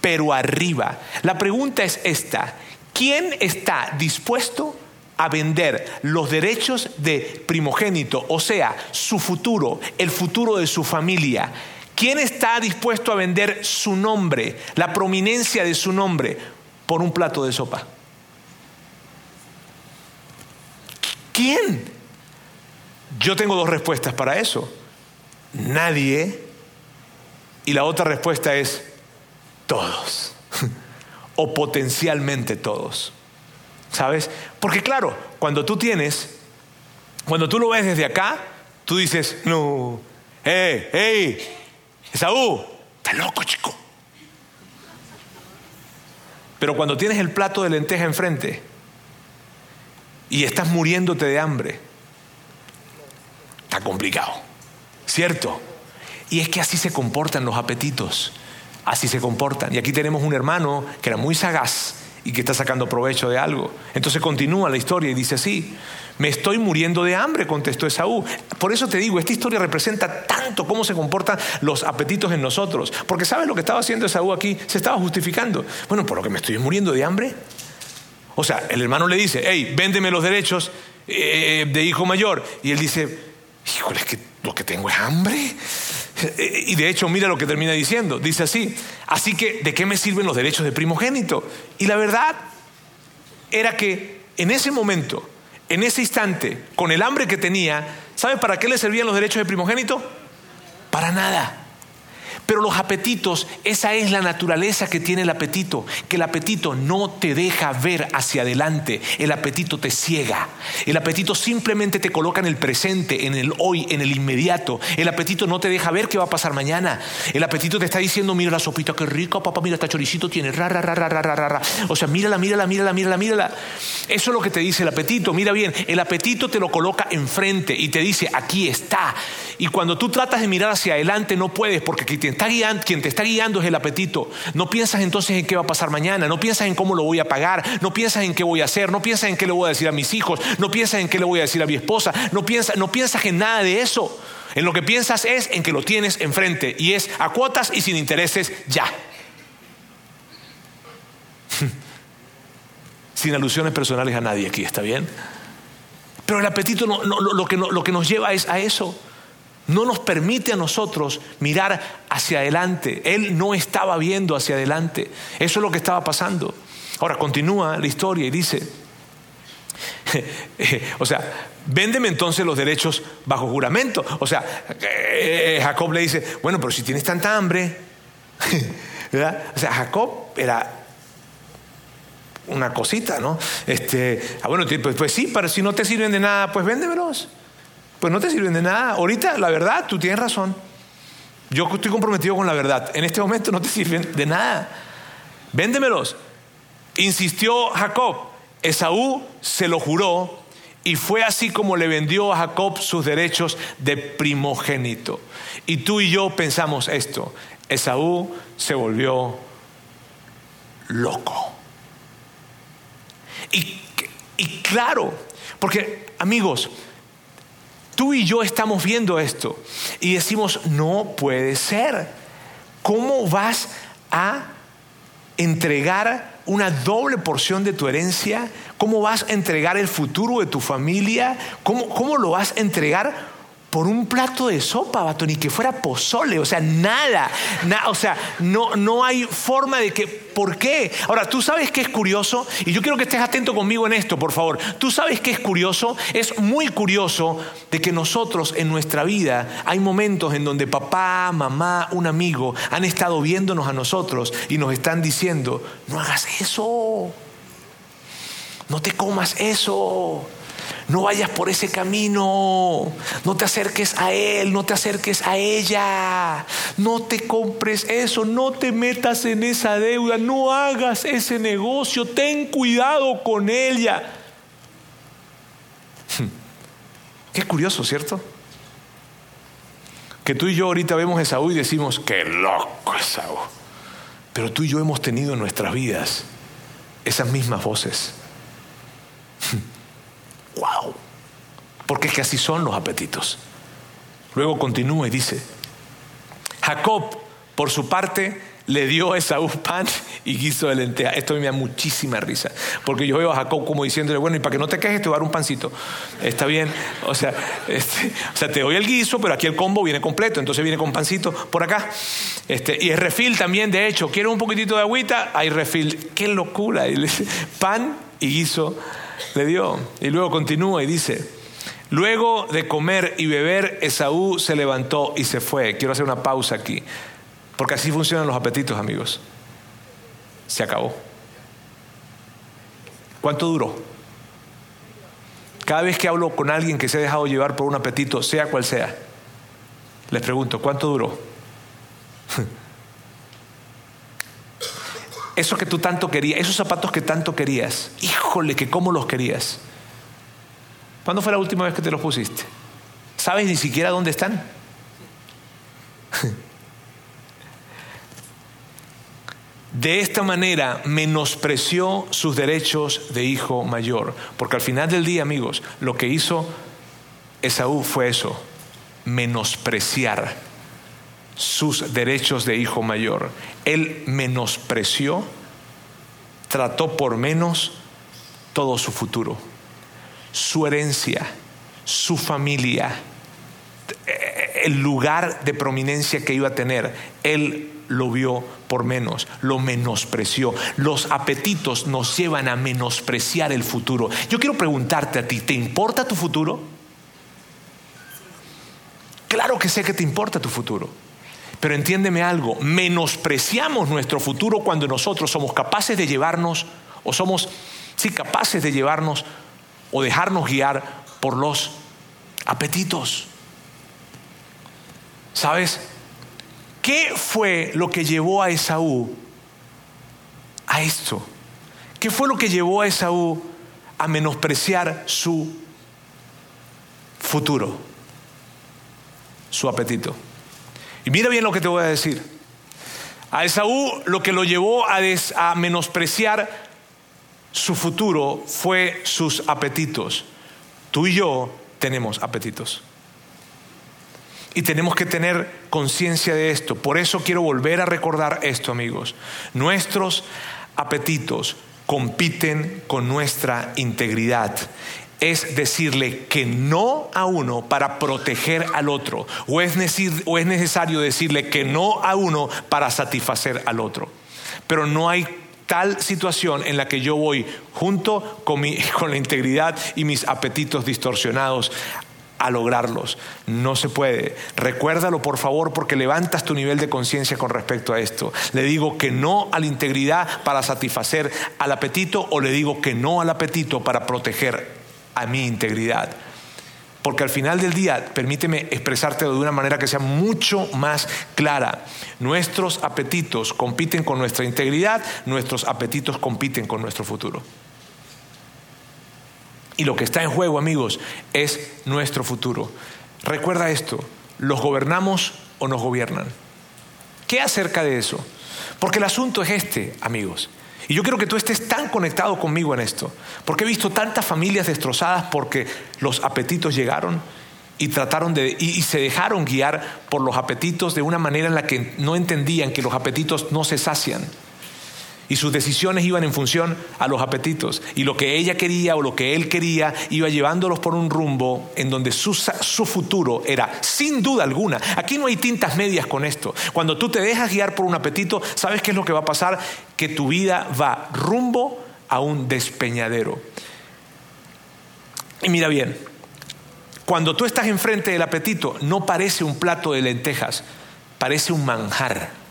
B: pero arriba. La pregunta es esta, ¿quién está dispuesto a vender los derechos de primogénito, o sea, su futuro, el futuro de su familia? ¿Quién está dispuesto a vender su nombre, la prominencia de su nombre, por un plato de sopa? ¿Quién? Yo tengo dos respuestas para eso. Nadie. Y la otra respuesta es todos. o potencialmente todos. ¿Sabes? Porque claro, cuando tú tienes, cuando tú lo ves desde acá, tú dices, no, hey, hey, Esaú, está loco, chico. Pero cuando tienes el plato de lenteja enfrente y estás muriéndote de hambre, complicado, ¿cierto? Y es que así se comportan los apetitos, así se comportan. Y aquí tenemos un hermano que era muy sagaz y que está sacando provecho de algo. Entonces continúa la historia y dice así, me estoy muriendo de hambre, contestó Esaú. Por eso te digo, esta historia representa tanto cómo se comportan los apetitos en nosotros. Porque ¿sabes lo que estaba haciendo Esaú aquí? Se estaba justificando. Bueno, por lo que me estoy muriendo de hambre. O sea, el hermano le dice, hey, véndeme los derechos eh, de hijo mayor. Y él dice, híjole, es que lo que tengo es hambre. Y de hecho, mira lo que termina diciendo. Dice así, así que, ¿de qué me sirven los derechos de primogénito? Y la verdad era que en ese momento, en ese instante, con el hambre que tenía, ¿sabes para qué le servían los derechos de primogénito? Para nada. Pero los apetitos, esa es la naturaleza que tiene el apetito, que el apetito no te deja ver hacia adelante, el apetito te ciega, el apetito simplemente te coloca en el presente, en el hoy, en el inmediato, el apetito no te deja ver qué va a pasar mañana, el apetito te está diciendo, mira la sopita, qué rica, papá, mira, esta choricito tiene, ra, ra, ra, ra, ra, ra, ra, o sea, mírala, mírala, mírala, mírala, mírala, eso es lo que te dice el apetito, mira bien, el apetito te lo coloca enfrente y te dice, aquí está, y cuando tú tratas de mirar hacia adelante no puedes porque quien te está guiando es el apetito. No piensas entonces en qué va a pasar mañana, no piensas en cómo lo voy a pagar, no piensas en qué voy a hacer, no piensas en qué le voy a decir a mis hijos, no piensas en qué le voy a decir a mi esposa, no piensas, no piensas en nada de eso. En lo que piensas es en que lo tienes enfrente y es a cuotas y sin intereses ya. sin alusiones personales a nadie aquí, ¿está bien? Pero el apetito lo que nos lleva es a eso no nos permite a nosotros mirar hacia adelante. Él no estaba viendo hacia adelante. Eso es lo que estaba pasando. Ahora continúa la historia y dice, o sea, véndeme entonces los derechos bajo juramento. O sea, eh, Jacob le dice, bueno, pero si tienes tanta hambre. O sea, Jacob era una cosita, ¿no? Este, ah, bueno, pues, pues sí, pero si no te sirven de nada, pues véndemelos pues no te sirven de nada. Ahorita, la verdad, tú tienes razón. Yo estoy comprometido con la verdad. En este momento no te sirven de nada. Véndemelos. Insistió Jacob. Esaú se lo juró y fue así como le vendió a Jacob sus derechos de primogénito. Y tú y yo pensamos esto. Esaú se volvió loco. Y, y claro, porque amigos, Tú y yo estamos viendo esto y decimos, no puede ser. ¿Cómo vas a entregar una doble porción de tu herencia? ¿Cómo vas a entregar el futuro de tu familia? ¿Cómo, cómo lo vas a entregar? Por un plato de sopa, bato, ni que fuera pozole, o sea, nada, o sea, no, no hay forma de que, ¿por qué? Ahora, tú sabes que es curioso, y yo quiero que estés atento conmigo en esto, por favor, tú sabes que es curioso, es muy curioso de que nosotros en nuestra vida hay momentos en donde papá, mamá, un amigo han estado viéndonos a nosotros y nos están diciendo, no hagas eso, no te comas eso. No vayas por ese camino. No te acerques a él, no te acerques a ella. No te compres eso, no te metas en esa deuda, no hagas ese negocio. Ten cuidado con ella. Qué curioso, ¿cierto? Que tú y yo ahorita vemos a Esaú y decimos, qué loco Esaú. Pero tú y yo hemos tenido en nuestras vidas esas mismas voces. ¡Wow! Porque es que así son los apetitos. Luego continúa y dice, Jacob, por su parte, le dio a Esaú pan y guiso de lenteja. Esto me da muchísima risa, porque yo veo a Jacob como diciéndole, bueno, y para que no te quejes, te voy a dar un pancito. Está bien, o sea, este, te doy el guiso, pero aquí el combo viene completo, entonces viene con pancito por acá. Este, y el refil también, de hecho, quiero un poquitito de agüita, hay refil. ¡Qué locura! Pan y guiso le dio. Y luego continúa y dice, Luego de comer y beber, Esaú se levantó y se fue. Quiero hacer una pausa aquí, porque así funcionan los apetitos, amigos. Se acabó. ¿Cuánto duró? Cada vez que hablo con alguien que se ha dejado llevar por un apetito, sea cual sea, les pregunto, ¿cuánto duró? Eso que tú tanto querías, esos zapatos que tanto querías, híjole, que cómo los querías. ¿Cuándo fue la última vez que te los pusiste? ¿Sabes ni siquiera dónde están? De esta manera menospreció sus derechos de hijo mayor. Porque al final del día, amigos, lo que hizo Esaú fue eso, menospreciar sus derechos de hijo mayor. Él menospreció, trató por menos todo su futuro, su herencia, su familia, el lugar de prominencia que iba a tener. Él lo vio por menos, lo menospreció. Los apetitos nos llevan a menospreciar el futuro. Yo quiero preguntarte a ti, ¿te importa tu futuro? Claro que sé que te importa tu futuro. Pero entiéndeme algo, menospreciamos nuestro futuro cuando nosotros somos capaces de llevarnos, o somos, sí, capaces de llevarnos o dejarnos guiar por los apetitos. ¿Sabes? ¿Qué fue lo que llevó a Esaú a esto? ¿Qué fue lo que llevó a Esaú a menospreciar su futuro, su apetito? Y mira bien lo que te voy a decir. A Esaú lo que lo llevó a, a menospreciar su futuro fue sus apetitos. Tú y yo tenemos apetitos. Y tenemos que tener conciencia de esto. Por eso quiero volver a recordar esto, amigos. Nuestros apetitos compiten con nuestra integridad. Es decirle que no a uno para proteger al otro. O es, o es necesario decirle que no a uno para satisfacer al otro. Pero no hay tal situación en la que yo voy junto con, mi, con la integridad y mis apetitos distorsionados a lograrlos. No se puede. Recuérdalo, por favor, porque levantas tu nivel de conciencia con respecto a esto. Le digo que no a la integridad para satisfacer al apetito o le digo que no al apetito para proteger a mi integridad. Porque al final del día, permíteme expresarte de una manera que sea mucho más clara. Nuestros apetitos compiten con nuestra integridad, nuestros apetitos compiten con nuestro futuro. Y lo que está en juego, amigos, es nuestro futuro. Recuerda esto, ¿los gobernamos o nos gobiernan? ¿Qué acerca de eso? Porque el asunto es este, amigos. Y yo quiero que tú estés tan conectado conmigo en esto, porque he visto tantas familias destrozadas porque los apetitos llegaron y trataron de y, se dejaron guiar por los apetitos de una manera en la que no entendían que los apetitos no se sacian y sus decisiones iban en función a los apetitos. Y lo que ella quería o lo que él quería iba llevándolos por un rumbo en donde su, su, futuro era, sin duda alguna, aquí no hay tintas medias con esto. Cuando tú te dejas guiar por un apetito, ¿sabes qué es lo que va a pasar? Que tu vida va rumbo a un despeñadero. Y mira bien, cuando tú estás enfrente del apetito, no parece un plato de lentejas, parece un manjar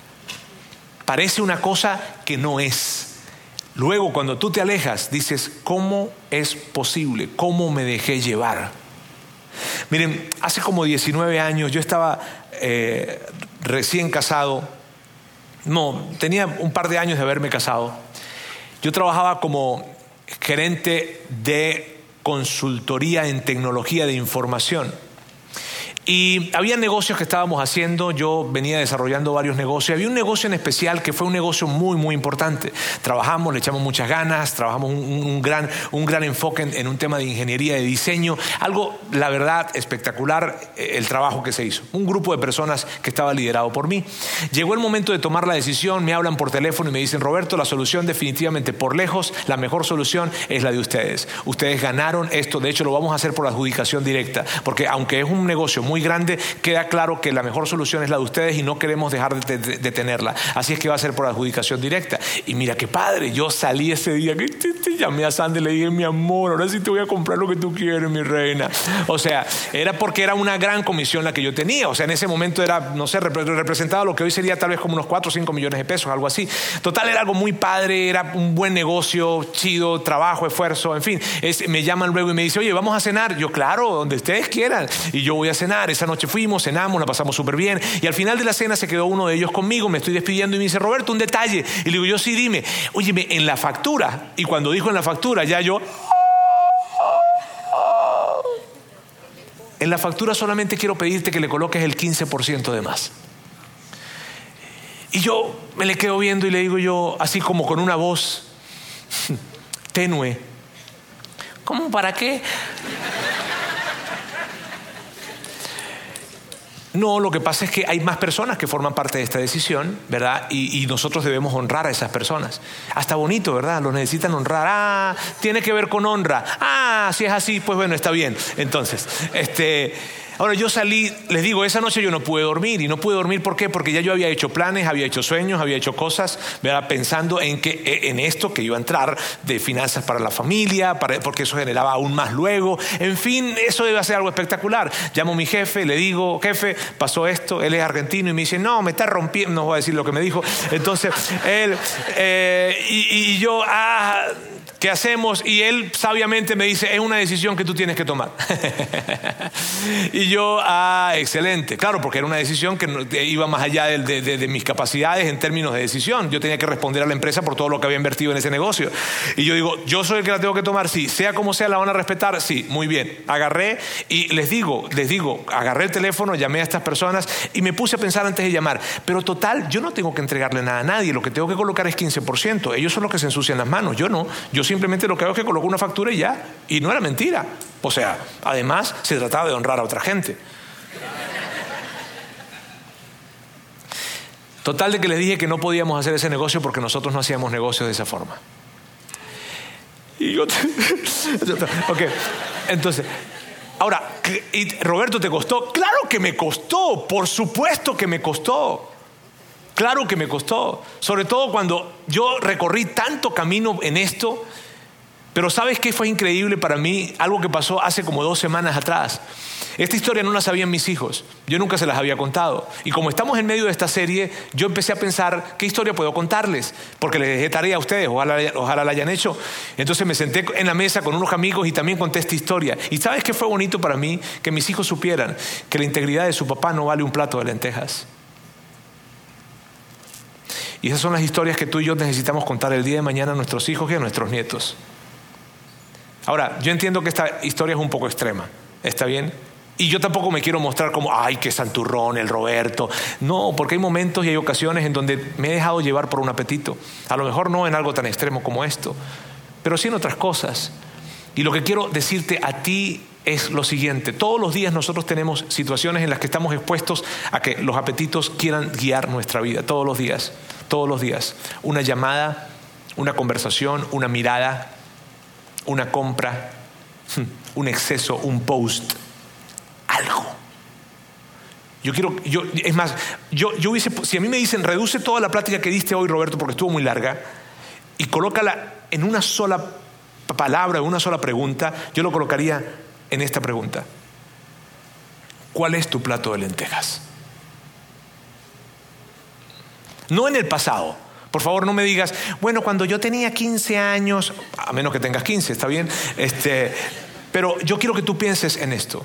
B: Parece una cosa que no es. Luego, cuando tú te alejas, dices, ¿cómo es posible? ¿Cómo me dejé llevar? Miren, hace como 19 años yo estaba eh, recién casado, no, tenía un par de años de haberme casado. Yo trabajaba como gerente de consultoría en tecnología de información. Y había negocios que estábamos haciendo, yo venía desarrollando varios negocios. Había un negocio en especial que fue un negocio muy, muy importante. Trabajamos, le echamos muchas ganas, trabajamos un, gran, un gran enfoque en, un tema de ingeniería, de diseño. Algo, la verdad, espectacular eh, el trabajo que se hizo. Un grupo de personas que estaba liderado por mí. Llegó el momento de tomar la decisión, me hablan por teléfono y me dicen, Roberto, la solución definitivamente por lejos, la mejor solución es la de ustedes. Ustedes ganaron esto, de hecho lo vamos a hacer por adjudicación directa, porque aunque es un negocio muy muy grande, queda claro que la mejor solución es la de ustedes y no queremos dejar de, tenerla. Así es que va a ser por adjudicación directa. Y mira qué padre, yo salí ese día que te, llamé a Sandy le dije, mi amor, ahora sí te voy a comprar lo que tú quieres, mi reina. O sea, era porque era una gran comisión la que yo tenía. O sea, en ese momento era, no sé, representaba lo que hoy sería tal vez como unos 4 o 5 millones de pesos, algo así. Total, era algo muy padre, era un buen negocio, chido, trabajo, esfuerzo, en fin. me llaman luego y me dicen, oye, vamos a cenar. Yo, claro, donde ustedes quieran. Y yo voy a cenar. Esa noche fuimos, cenamos, la pasamos súper bien. Y al final de la cena se quedó uno de ellos conmigo, me estoy despidiendo y me dice, Roberto, un detalle. Y le digo, yo sí, dime, oye, en la factura. Y cuando dijo en la factura, ya yo... En la factura solamente quiero pedirte que le coloques el 15% de más. Y yo me le quedo viendo y le digo yo, así como con una voz tenue, ¿cómo para qué? No, lo que pasa es que hay más personas que forman parte de esta decisión, ¿verdad? Y, nosotros debemos honrar a esas personas. Hasta bonito, ¿verdad? Los necesitan honrar. Ah, tiene que ver con honra. Ah, si es así, pues bueno, está bien. Entonces, este Ahora yo salí, les digo, esa noche yo no pude dormir y no pude dormir ¿por qué? Porque ya yo había hecho planes, había hecho sueños, había hecho cosas, ¿verdad? pensando en que e, en esto que iba a entrar de finanzas para la familia, porque eso generaba aún más luego. En fin, eso debe ser algo espectacular. Llamo a mi jefe, le digo, jefe, pasó esto, él es argentino y me dice, no, me está rompiendo, no voy a decir lo que me dijo. Entonces, él, eh, y, y, yo, ah ¿qué hacemos? Y él sabiamente me dice, es una decisión que tú tienes que tomar. y yo, ah, excelente. Claro, porque era una decisión que iba más allá de, mis capacidades en términos de decisión. Yo tenía que responder a la empresa por todo lo que había invertido en ese negocio. Y yo digo, yo soy el que la tengo que tomar, sí. Sea como sea, la van a respetar, sí. Muy bien. Agarré y les digo, les digo, agarré el teléfono, llamé a estas personas y me puse a pensar antes de llamar. Pero total, yo no tengo que entregarle nada a nadie. Lo que tengo que colocar es 15%. Ellos son los que se ensucian las manos. Yo no. Yo simplemente lo que hago es que coloco una factura y ya. Y no era mentira. O sea, además se trataba de honrar a otra gente. Total de que les dije que no podíamos hacer ese negocio porque nosotros no hacíamos negocios de esa forma. Y yo... ok, entonces, ahora, ¿y Roberto te costó? Claro que me costó, por supuesto que me costó. Claro que me costó. Sobre todo cuando yo recorrí tanto camino en esto pero ¿sabes qué fue increíble para mí? Algo que pasó hace como dos semanas atrás. Esta historia no la sabían mis hijos, yo nunca se las había contado. Y como estamos en medio de esta serie, yo empecé a pensar, ¿qué historia puedo contarles? Porque les dejé tarea a ustedes, ojalá, ojalá la hayan hecho. Entonces me senté en la mesa con unos amigos y también conté esta historia. ¿Y sabes qué fue bonito para mí? Que mis hijos supieran que la integridad de su papá no vale un plato de lentejas. Y esas son las historias que tú y yo necesitamos contar el día de mañana a nuestros hijos y a nuestros nietos. Ahora, yo entiendo que esta historia es un poco extrema, ¿está bien? Y yo tampoco me quiero mostrar como, ay, qué santurrón, el Roberto. No, porque hay momentos y hay ocasiones en donde me he dejado llevar por un apetito. A lo mejor no en algo tan extremo como esto, pero sí en otras cosas. Y lo que quiero decirte a ti es lo siguiente. Todos los días nosotros tenemos situaciones en las que estamos expuestos a que los apetitos quieran guiar nuestra vida. Todos los días, todos los días. Una llamada, una conversación, una mirada, una compra, un exceso, un post, algo. Yo quiero, yo, es más, yo, yo hubiese, si a mí me dicen, reduce toda la plática que diste hoy, Roberto, porque estuvo muy larga, y colócala en una sola palabra, en una sola pregunta, yo lo colocaría en esta pregunta. ¿Cuál es tu plato de lentejas? No en el pasado, por favor, no me digas, bueno, cuando yo tenía 15 años, a menos que tengas 15, está bien, este, pero yo quiero que tú pienses en esto.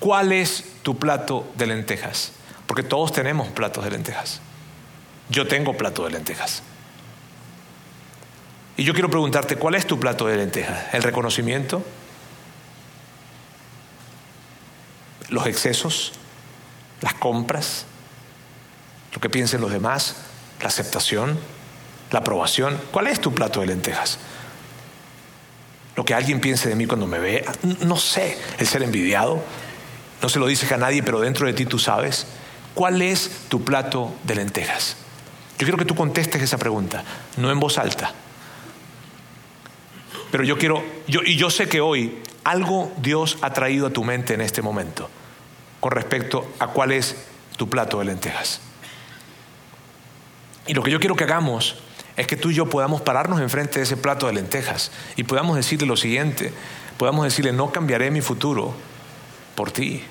B: ¿Cuál es tu plato de lentejas? Porque todos tenemos platos de lentejas. Yo tengo plato de lentejas. Y yo quiero preguntarte, ¿cuál es tu plato de lentejas? ¿El reconocimiento? ¿Los excesos? ¿Las compras? ¿Lo que piensen los demás? la aceptación, la aprobación. ¿Cuál es tu plato de lentejas? Lo que alguien piense de mí cuando me ve, no sé, el ser envidiado, no se lo dices a nadie, pero dentro de ti tú sabes. ¿Cuál es tu plato de lentejas? Yo quiero que tú contestes esa pregunta, no en voz alta. Pero yo quiero, y yo sé que hoy algo Dios ha traído a tu mente en este momento. con respecto a cuál es tu plato de lentejas. Y lo que yo quiero que hagamos es que tú y yo podamos pararnos enfrente de ese plato de lentejas y podamos decirle lo siguiente, podamos decirle, no cambiaré mi futuro por ti.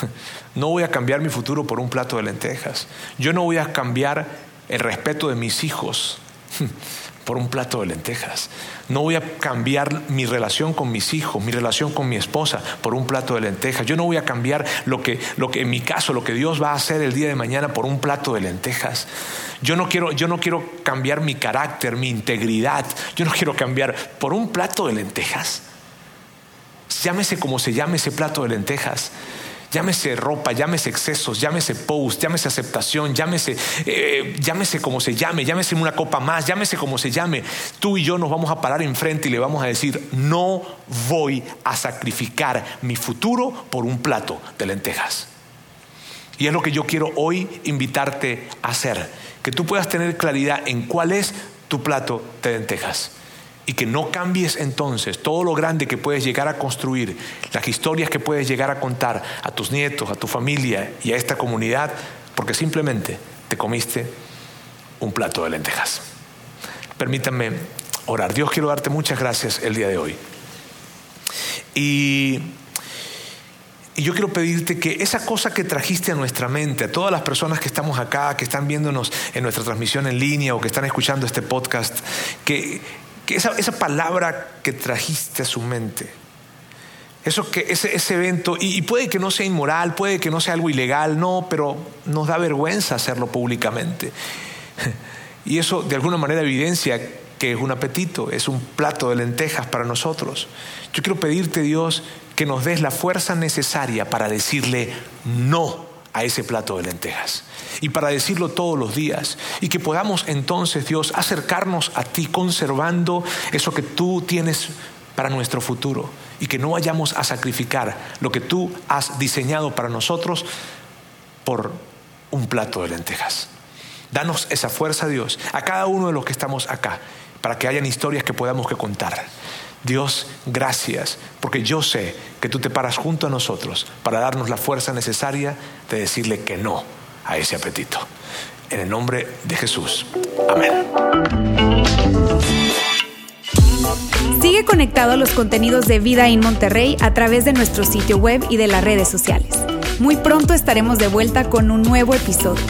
B: No voy a cambiar mi futuro por un plato de lentejas. Yo no voy a cambiar el respeto de mis hijos por un plato de lentejas. No voy a cambiar mi relación con mis hijos, mi relación con mi esposa por un plato de lentejas. Yo no voy a cambiar lo que, lo que en mi caso, lo que Dios va a hacer el día de mañana por un plato de lentejas. Yo no quiero, yo no quiero cambiar mi carácter, mi integridad. Yo no quiero cambiar por un plato de lentejas. Llámese como se llame ese plato de lentejas. Llámese ropa, llámese excesos, llámese post, llámese aceptación, llámese, eh, llámese como se llame, llámese una copa más, llámese como se llame. Tú y yo nos vamos a parar enfrente y le vamos a decir, no voy a sacrificar mi futuro por un plato de lentejas. Y es lo que yo quiero hoy invitarte a hacer, que tú puedas tener claridad en cuál es tu plato de lentejas y que no cambies entonces todo lo grande que puedes llegar a construir, las historias que puedes llegar a contar a tus nietos, a tu familia y a esta comunidad, porque simplemente te comiste un plato de lentejas. Permítanme orar. Dios, quiero darte muchas gracias el día de hoy. Y, y yo quiero pedirte que esa cosa que trajiste a nuestra mente, a todas las personas que estamos acá, que están viéndonos en nuestra transmisión en línea o que están escuchando este podcast, que, que esa, palabra que trajiste a su mente, eso que, ese, ese evento, y, puede que no sea inmoral, puede que no sea algo ilegal, no, pero nos da vergüenza hacerlo públicamente. Y eso de alguna manera evidencia que es un apetito, es un plato de lentejas para nosotros. Yo quiero pedirte, Dios, que nos des la fuerza necesaria para decirle no a ese plato de lentejas y para decirlo todos los días y que podamos entonces, Dios, acercarnos a ti conservando eso que tú tienes para nuestro futuro y que no vayamos a sacrificar lo que tú has diseñado para nosotros por un plato de lentejas. Danos esa fuerza, Dios, a cada uno de los que estamos acá, para que hayan historias que podamos que contar. Dios, gracias, porque yo sé que tú te paras junto a nosotros para darnos la fuerza necesaria de decirle que no a ese apetito. En el nombre de Jesús. Amén.
A: Sigue conectado a los contenidos de Vida en Monterrey a través de nuestro sitio web y de las redes sociales. Muy pronto estaremos de vuelta con un nuevo episodio.